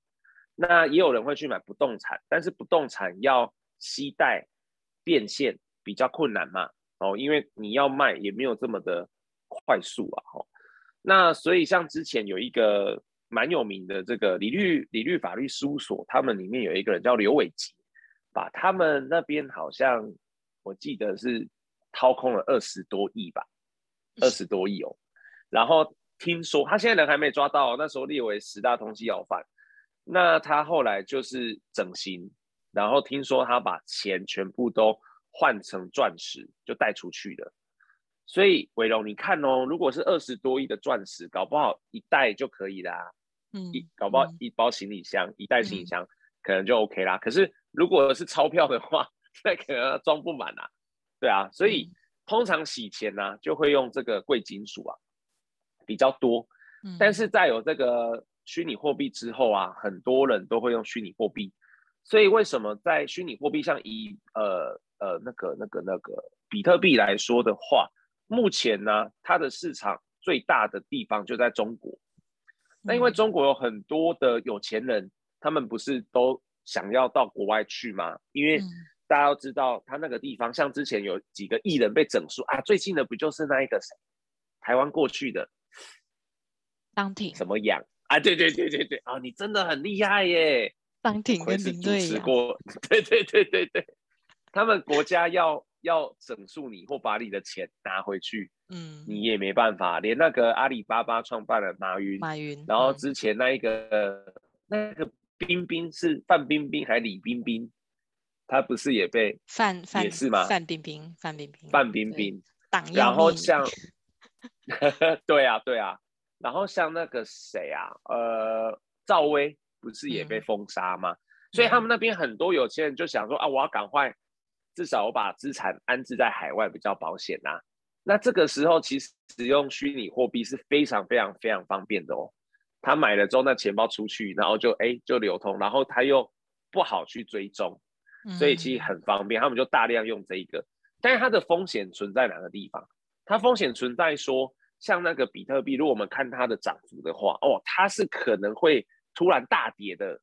那也有人会去买不动产，但是不动产要携带变现比较困难嘛，哦，因为你要卖也没有这么的快速啊，哦，那所以像之前有一个蛮有名的这个理律理律法律事务所，他们里面有一个人叫刘伟吉，把他们那边好像我记得是掏空了二十多亿吧，二十多亿哦，然后听说他现在人还没抓到，那时候列为十大通缉要犯。那他后来就是整形，然后听说他把钱全部都换成钻石，就带出去了。所以伟龙，你看哦，如果是二十多亿的钻石，搞不好一袋就可以啦。嗯，一搞不好一包行李箱，嗯、一袋行李箱可能就 OK 啦。可是如果是钞票的话，那可能装不满啊。对啊，所以、嗯、通常洗钱呢、啊，就会用这个贵金属啊，比较多。嗯、但是在有这个。虚拟货币之后啊，很多人都会用虚拟货币，所以为什么在虚拟货币像以呃呃那个那个那个比特币来说的话，目前呢，它的市场最大的地方就在中国。那因为中国有很多的有钱人，他们不是都想要到国外去吗？因为大家都知道，他那个地方像之前有几个艺人被整数啊，最近的不就是那一个谁，台湾过去的当挺什么养？啊，对对对对对，啊，你真的很厉害耶！当挺跟领队一样。对对对对对，他们国家要要整肃你或把你的钱拿回去，嗯，你也没办法。连那个阿里巴巴创办人马云，马云，然后之前那一个、嗯、那个冰冰是范冰冰还是李冰冰？他不是也被范范也是吗？范冰冰，范冰冰，范冰冰。党然后像，对啊对啊。然后像那个谁啊，呃，赵薇不是也被封杀吗？嗯、所以他们那边很多有钱人就想说啊，我要赶快，至少我把资产安置在海外比较保险呐、啊。那这个时候其实使用虚拟货币是非常非常非常方便的哦。他买了之后，那钱包出去，然后就哎就流通，然后他又不好去追踪，所以其实很方便。他们就大量用这一个，但是它的风险存在哪个地方？它风险存在说。像那个比特币，如果我们看它的涨幅的话，哦，它是可能会突然大跌的，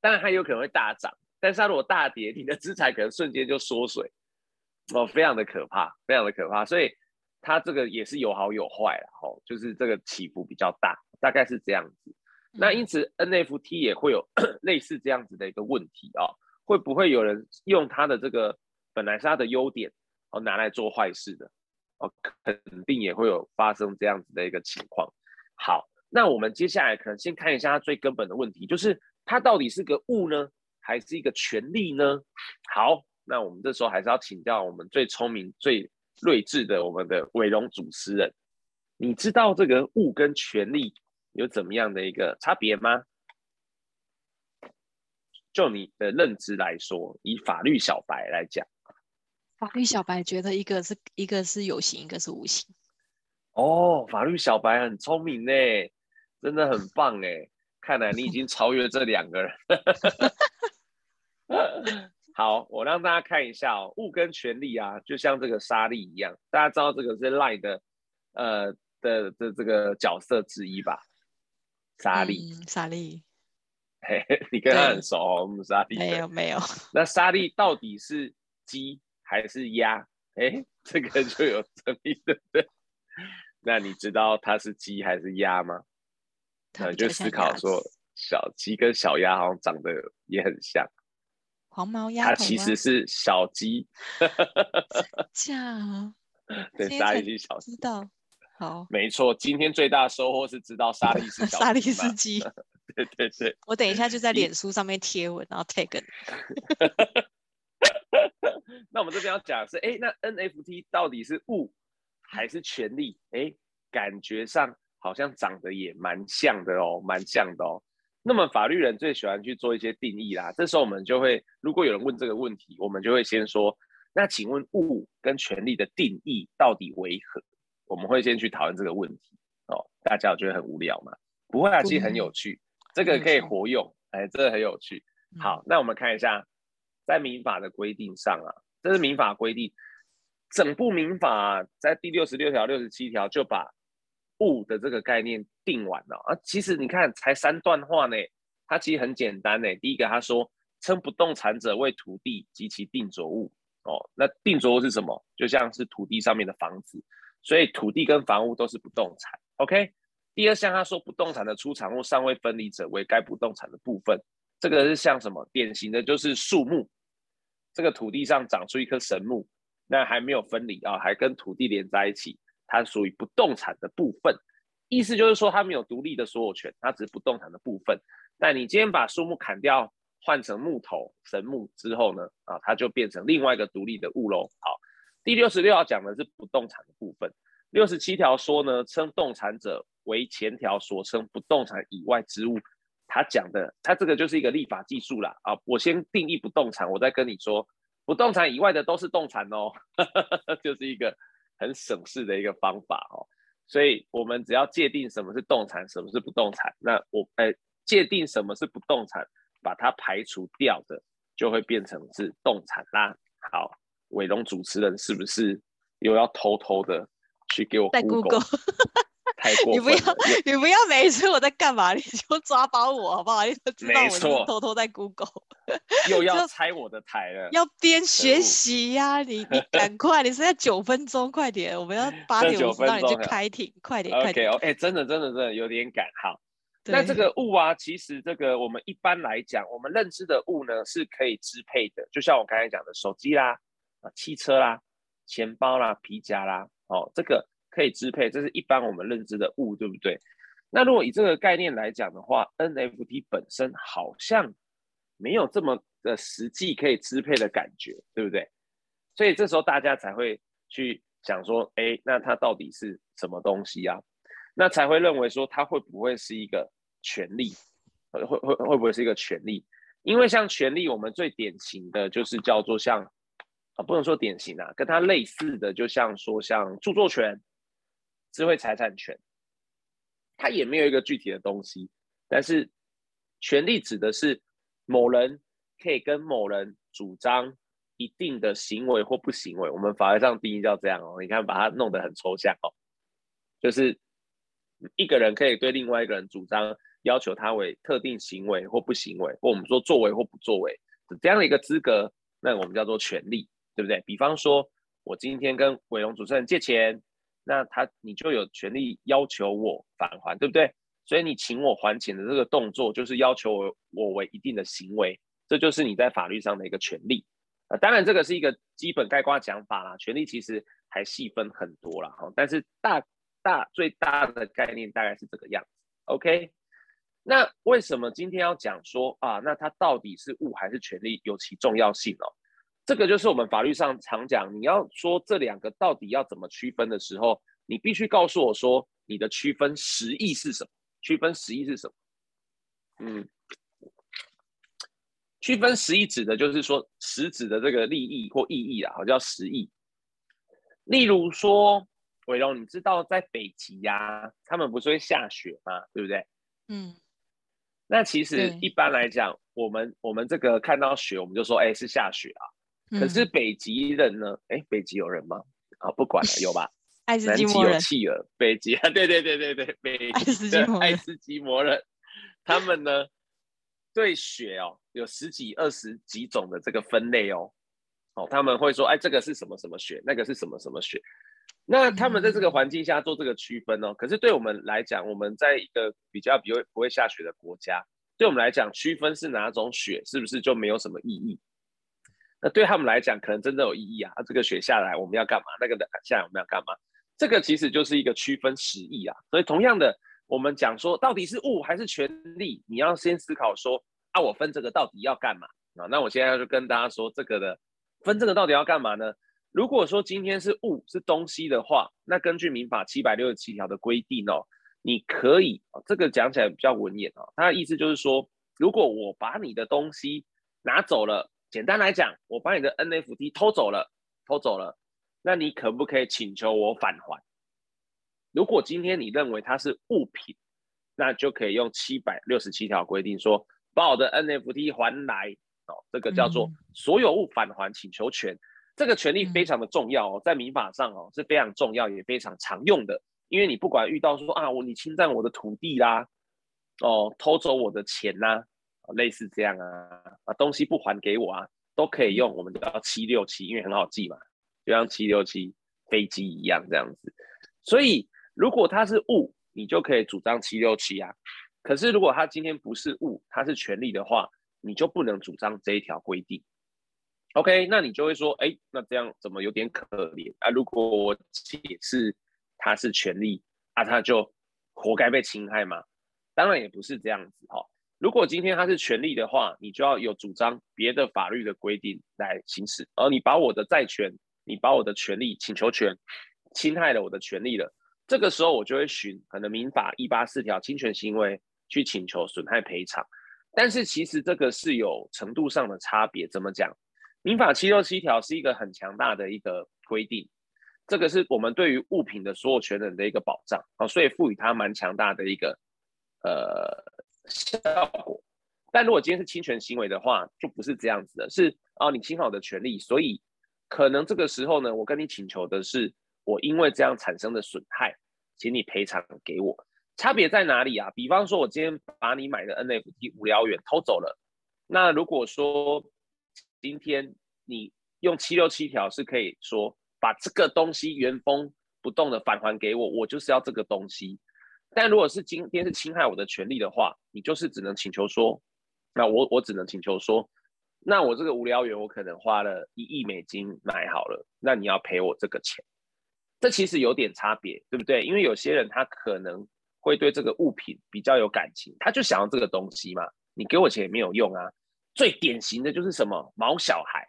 当然它有可能会大涨，但是它如果大跌，你的资产可能瞬间就缩水，哦，非常的可怕，非常的可怕，所以它这个也是有好有坏啦，哦，就是这个起伏比较大，大概是这样子。那因此 NFT 也会有 类似这样子的一个问题啊，哦，会不会有人用它的这个本来是它的优点，哦，拿来做坏事的？哦，肯定也会有发生这样子的一个情况。好，那我们接下来可能先看一下它最根本的问题，就是它到底是个物呢，还是一个权利呢？好，那我们这时候还是要请教我们最聪明、最睿智的我们的伟龙主持人，你知道这个物跟权利有怎么样的一个差别吗？就你的认知来说，以法律小白来讲。法律小白觉得一个是一个是有形，一个是无形。哦，法律小白很聪明呢，真的很棒哎！看来你已经超越这两个人。好，我让大家看一下哦，物跟权利啊，就像这个沙粒一样，大家知道这个是 LINE 的呃的的这个角色之一吧？沙粒，嗯、莎莉，嘿，你跟他很熟哦，我们莎莉。没有没有。那沙粒到底是鸡？还是鸭？哎，这个就有争议，对不对？那你知道它是鸡还是鸭吗？那你就思考说，小鸡跟小鸭好像长得也很像。黄毛鸭，它其实是小鸡。这样，对，沙莉是小鸡。知道，好，没错。今天最大的收获是知道沙莉 是小鸡。莎莉是鸡。对 对对。我等一下就在脸书上面贴文，然后 tag 你。那我们这边要讲的是，哎，那 NFT 到底是物还是权利？哎，感觉上好像长得也蛮像的哦，蛮像的哦。那么法律人最喜欢去做一些定义啦。这时候我们就会，如果有人问这个问题，我们就会先说，那请问物跟权利的定义到底为何？我们会先去讨论这个问题哦。大家有觉得很无聊吗？不会啊，其实很有趣，这个可以活用，哎，这个很有趣。好，那我们看一下。在民法的规定上啊，这是民法规定，整部民法在第六十六条、六十七条就把物的这个概念定完了啊。其实你看才三段话呢，它其实很简单呢。第一个他说，称不动产者为土地及其定着物哦。那定着物是什么？就像是土地上面的房子，所以土地跟房屋都是不动产。OK。第二项他说，不动产的出产物尚未分离者为该不动产的部分。这个是像什么？典型的就是树木，这个土地上长出一棵神木，那还没有分离啊，还跟土地连在一起，它属于不动产的部分。意思就是说，它没有独立的所有权，它只是不动产的部分。但你今天把树木砍掉，换成木头神木之后呢，啊，它就变成另外一个独立的物喽。好，第六十六条讲的是不动产的部分。六十七条说呢，称动产者为前条所称不动产以外之物。他讲的，他这个就是一个立法技术啦啊！我先定义不动产，我再跟你说，不动产以外的都是动产哦，就是一个很省事的一个方法哦。所以，我们只要界定什么是动产，什么是不动产，那我哎界定什么是不动产，把它排除掉的，就会变成是动产啦。好，伟龙主持人是不是又要偷偷的去给我 Google？你不要，你不要每一次我在干嘛，你就抓包我好不好？你都知道我是偷偷在 Google，又 要拆我的台了。要边学习呀、啊，你你赶 快，你剩下九分钟，快点，我们要八点五十让你去开庭，快点快点。OK，哎，真的真的真的有点赶。哈，那这个物啊，其实这个我们一般来讲，我们认知的物呢是可以支配的，就像我刚才讲的手机啦、啊汽车啦、钱包啦、皮夹啦，哦这个。可以支配，这是一般我们认知的物，对不对？那如果以这个概念来讲的话，NFT 本身好像没有这么的实际可以支配的感觉，对不对？所以这时候大家才会去想说，哎，那它到底是什么东西啊？那才会认为说它会不会是一个权利？会会会不会是一个权利？因为像权利，我们最典型的就是叫做像啊，不能说典型啊，跟它类似的，就像说像著作权。智慧财产权，它也没有一个具体的东西，但是权利指的是某人可以跟某人主张一定的行为或不行为。我们法律上定义叫这样哦，你看把它弄得很抽象哦，就是一个人可以对另外一个人主张要求他为特定行为或不行为，或我们说作为或不作为这样的一个资格，那我们叫做权利，对不对？比方说，我今天跟伟龙主持人借钱。那他你就有权利要求我返还，对不对？所以你请我还钱的这个动作，就是要求我我为一定的行为，这就是你在法律上的一个权利。啊，当然这个是一个基本概括讲法啦，权利其实还细分很多啦。哈。但是大大最大的概念大概是这个样子。OK，那为什么今天要讲说啊？那它到底是物还是权利，有其重要性哦？这个就是我们法律上常讲，你要说这两个到底要怎么区分的时候，你必须告诉我说你的区分实意是什么？区分实意是什么？嗯，区分实意指的就是说实质的这个利益或意义啊，叫实意。例如说，伟龙，你知道在北极呀、啊，他们不是会下雪吗？对不对？嗯。那其实一般来讲，我们我们这个看到雪，我们就说，哎，是下雪啊。可是北极人呢？哎、嗯，北极有人吗？啊，不管了，有吧？爱斯基摩人。南极有企鹅，北极 啊，对对对对对，北爱斯基摩人。爱斯基摩人，他们呢，对雪哦，有十几、二十几种的这个分类哦。哦，他们会说，哎，这个是什么什么雪，那个是什么什么雪。那他们在这个环境下做这个区分哦。可是对我们来讲，我们在一个比较比较不会下雪的国家，对我们来讲，区分是哪种雪，是不是就没有什么意义？那对他们来讲，可能真的有意义啊！这个雪下来，我们要干嘛？那个的下来，我们要干嘛？这个其实就是一个区分实义啊。所以，同样的，我们讲说，到底是物还是权利？你要先思考说，啊，我分这个到底要干嘛啊？那我现在就跟大家说，这个的分这个到底要干嘛呢？如果说今天是物是东西的话，那根据民法七百六十七条的规定哦，你可以，这个讲起来比较文言啊，它的意思就是说，如果我把你的东西拿走了。简单来讲，我把你的 NFT 偷走了，偷走了，那你可不可以请求我返还？如果今天你认为它是物品，那就可以用七百六十七条规定说，把我的 NFT 还来哦，这个叫做所有物返还请求权。这个权利非常的重要哦，在民法上哦是非常重要也非常常用的。因为你不管遇到说啊，我你侵占我的土地啦，哦，偷走我的钱呐、啊，类似这样啊，啊东西不还给我啊，都可以用我们叫七六七，因为很好记嘛，就像七六七飞机一样这样子。所以如果它是物，你就可以主张七六七啊。可是如果它今天不是物，它是权利的话，你就不能主张这一条规定。OK，那你就会说，哎，那这样怎么有点可怜啊？如果我解释他是权利，啊，他就活该被侵害吗？当然也不是这样子哈。如果今天他是权利的话，你就要有主张别的法律的规定来行使。而你把我的债权，你把我的权利请求权侵害了我的权利了，这个时候我就会寻可能民法一八四条侵权行为去请求损害赔偿。但是其实这个是有程度上的差别，怎么讲？民法七六七条是一个很强大的一个规定，这个是我们对于物品的所有权人的一个保障啊，所以赋予它蛮强大的一个呃效果。但如果今天是侵权行为的话，就不是这样子的，是啊，你侵害我的权利，所以可能这个时候呢，我跟你请求的是，我因为这样产生的损害，请你赔偿给我。差别在哪里啊？比方说，我今天把你买的 NFT 无聊猿偷走了，那如果说今天你用七六七条是可以说把这个东西原封不动的返还给我，我就是要这个东西。但如果是今天是侵害我的权利的话，你就是只能请求说，那我我只能请求说，那我这个无聊猿我可能花了一亿美金买好了，那你要赔我这个钱。这其实有点差别，对不对？因为有些人他可能会对这个物品比较有感情，他就想要这个东西嘛，你给我钱也没有用啊。最典型的就是什么毛小孩，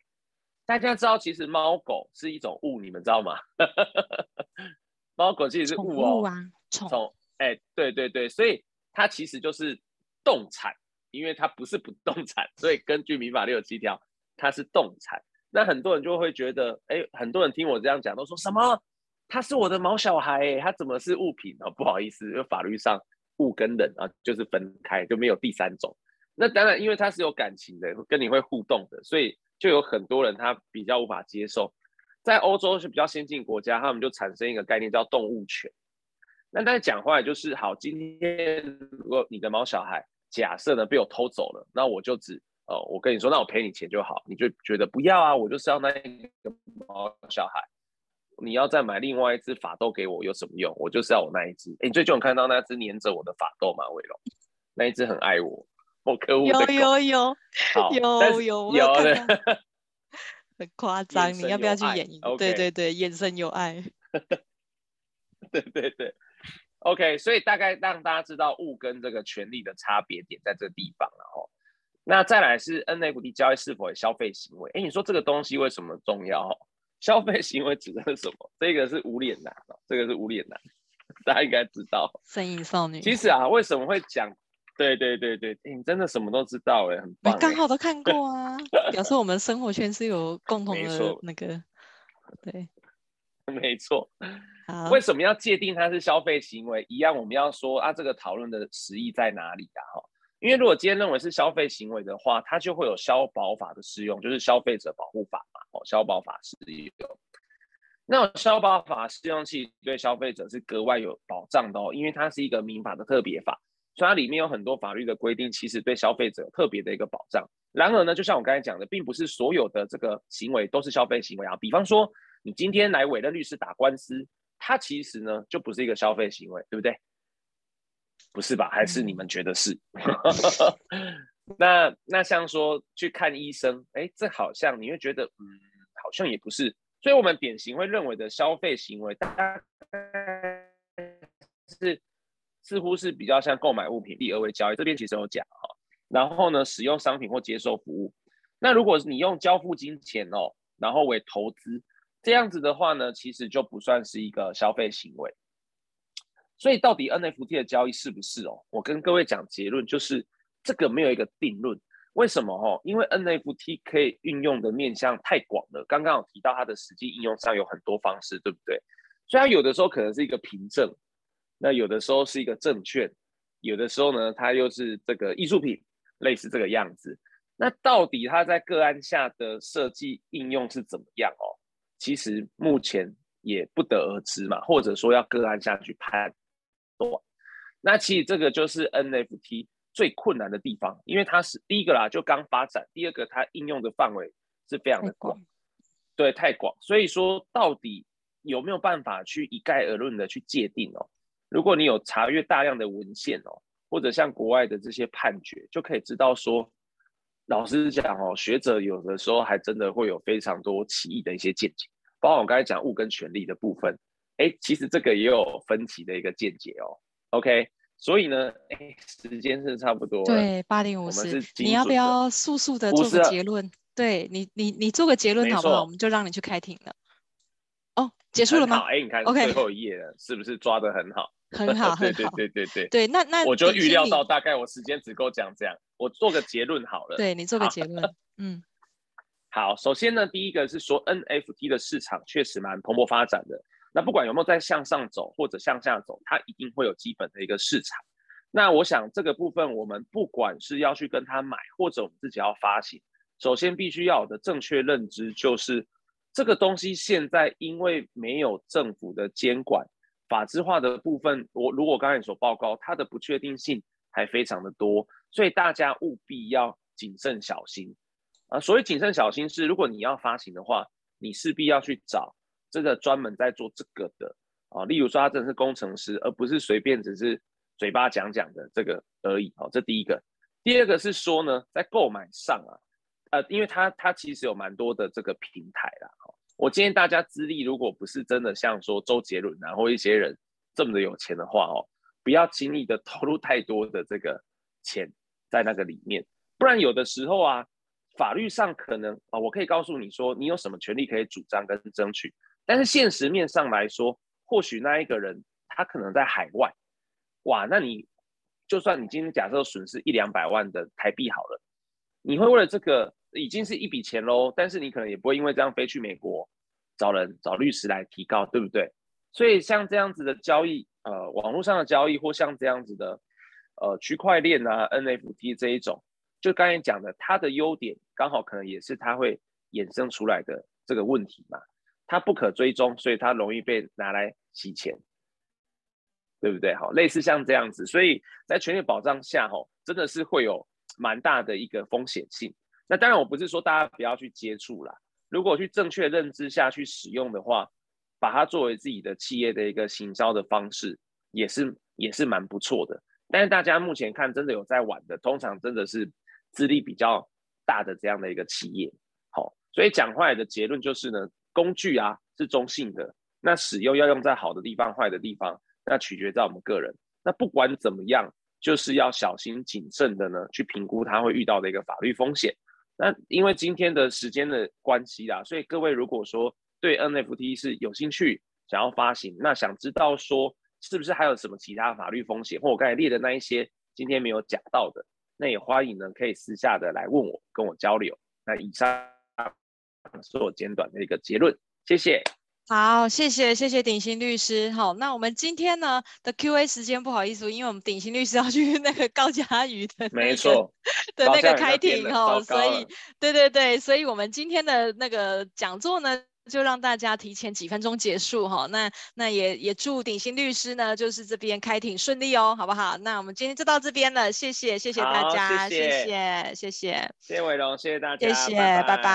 大家知道其实猫狗是一种物，你们知道吗？猫狗其实是物哦，宠物啊，哎，对对对，所以它其实就是动产，因为它不是不动产，所以根据民法六十七条，它是动产。那很多人就会觉得，哎，很多人听我这样讲，都说什么？它是我的毛小孩，哎，它怎么是物品呢？哦，不好意思，因为法律上物跟人啊就是分开，就没有第三种。那当然，因为他是有感情的，跟你会互动的，所以就有很多人他比较无法接受。在欧洲是比较先进国家，他们就产生一个概念叫动物权。那但是讲话就是，好，今天如果你的猫小孩假设呢被我偷走了，那我就只哦，我跟你说，那我赔你钱就好，你就觉得不要啊，我就是要那一个猫小孩，你要再买另外一只法斗给我有什么用？我就是要我那一只。哎，你最近有看到那只黏着我的法斗吗？伟龙，那一只很爱我。我可恶，有有有，好有有有的，很夸张，你要不要去演一个？Okay. 对对对，眼神有爱，对对对，OK，所以大概让大家知道物跟这个权利的差别点在这个地方了哦。那再来是 NFT 交易是否有消费行为？哎，你说这个东西为什么重要？消费行为指的是什么？这个是无脸男，这个是无脸男，大家应该知道。声音少女。其实啊，为什么会讲？对对对对，你真的什么都知道哎，很棒。刚好都看过啊，表示我们生活圈是有共同的那个。对，没错。为什么要界定它是消费行为？一样，我们要说啊，这个讨论的实意在哪里啊？哈，因为如果今天认为是消费行为的话，它就会有消保法的适用，就是消费者保护法嘛。哦，消保法适用。那消保法适用器对消费者是格外有保障的哦，因为它是一个民法的特别法。所以它里面有很多法律的规定，其实对消费者有特别的一个保障。然而呢，就像我刚才讲的，并不是所有的这个行为都是消费行为啊。比方说，你今天来委任律师打官司，它其实呢就不是一个消费行为，对不对？不是吧？还是你们觉得是？那那像说去看医生，哎，这好像你会觉得，嗯，好像也不是。所以我们典型会认为的消费行为，大概是。似乎是比较像购买物品，第二位交易，这边其实有讲哈。然后呢，使用商品或接受服务。那如果你用交付金钱哦，然后为投资，这样子的话呢，其实就不算是一个消费行为。所以到底 NFT 的交易是不是哦？我跟各位讲结论，就是这个没有一个定论。为什么哦？因为 NFT 可以运用的面向太广了。刚刚有提到它的实际应用上有很多方式，对不对？所以它有的时候可能是一个凭证。那有的时候是一个证券，有的时候呢，它又是这个艺术品，类似这个样子。那到底它在个案下的设计应用是怎么样哦？其实目前也不得而知嘛，或者说要个案下去判断。那其实这个就是 NFT 最困难的地方，因为它是第一个啦，就刚发展；第二个，它应用的范围是非常的广，对，太广。所以说，到底有没有办法去一概而论的去界定哦？如果你有查阅大量的文献哦，或者像国外的这些判决，就可以知道说，老实讲哦，学者有的时候还真的会有非常多歧义的一些见解，包括我刚才讲物跟权利的部分，哎，其实这个也有分歧的一个见解哦。OK，所以呢，哎，时间是差不多。对，八点五十。你要不要速速的做个结论？啊、对你，你你做个结论好不好？我们就让你去开庭了。哦，结束了吗？哎，你看，OK，最后一页了是不是抓得很好？很好，对对对对对。对，那那我就预料到，大概我时间只够讲这样，我做个结论好了。对，你做个结论，嗯。好，首先呢，第一个是说 NFT 的市场确实蛮蓬勃发展的。那不管有没有在向上走或者向下走，它一定会有基本的一个市场。那我想这个部分，我们不管是要去跟他买，或者我们自己要发行，首先必须要有的正确认知就是，这个东西现在因为没有政府的监管，法制化的部分，我如果刚才所报告，它的不确定性还非常的多，所以大家务必要谨慎小心啊。所谓谨慎小心是，如果你要发行的话，你势必要去找。这个专门在做这个的啊，例如说他真的是工程师，而不是随便只是嘴巴讲讲的这个而已。哦，这第一个。第二个是说呢，在购买上啊，呃，因为他他其实有蛮多的这个平台啦。哦我建议大家资历如果不是真的像说周杰伦啊或一些人这么的有钱的话哦，不要轻易的投入太多的这个钱在那个里面，不然有的时候啊，法律上可能啊，我可以告诉你说，你有什么权利可以主张跟争取。但是现实面上来说，或许那一个人他可能在海外，哇，那你就算你今天假设损失一两百万的台币好了，你会为了这个已经是一笔钱喽，但是你可能也不会因为这样飞去美国找人找律师来提告，对不对？所以像这样子的交易，呃，网络上的交易或像这样子的，呃，区块链啊，NFT 这一种，就刚才讲的，它的优点刚好可能也是它会衍生出来的这个问题嘛。它不可追踪，所以它容易被拿来洗钱，对不对？好，类似像这样子，所以在权利保障下，吼，真的是会有蛮大的一个风险性。那当然，我不是说大家不要去接触啦，如果去正确认知下去使用的话，把它作为自己的企业的一个行销的方式，也是也是蛮不错的。但是大家目前看，真的有在玩的，通常真的是资历比较大的这样的一个企业。好，所以讲话的结论就是呢。工具啊是中性的，那使用要用在好的地方、坏的地方，那取决在我们个人。那不管怎么样，就是要小心谨慎的呢，去评估它会遇到的一个法律风险。那因为今天的时间的关系啦，所以各位如果说对 NFT 是有兴趣，想要发行，那想知道说是不是还有什么其他法律风险，或我刚才列的那一些今天没有讲到的，那也欢迎呢可以私下的来问我，跟我交流。那以上。做简短的一个结论，谢谢。好，谢谢谢谢鼎新律师。好，那我们今天呢的 Q&A 时间不好意思，因为我们鼎新律师要去那个高嘉瑜的、那个，没错 的那个开庭哦，所以对对对，所以我们今天的那个讲座呢，就让大家提前几分钟结束哈。那那也也祝鼎新律师呢，就是这边开庭顺利哦，好不好？那我们今天就到这边了，谢谢谢谢大家，谢谢谢谢谢谢伟龙，谢谢大家，谢谢，拜拜。拜拜。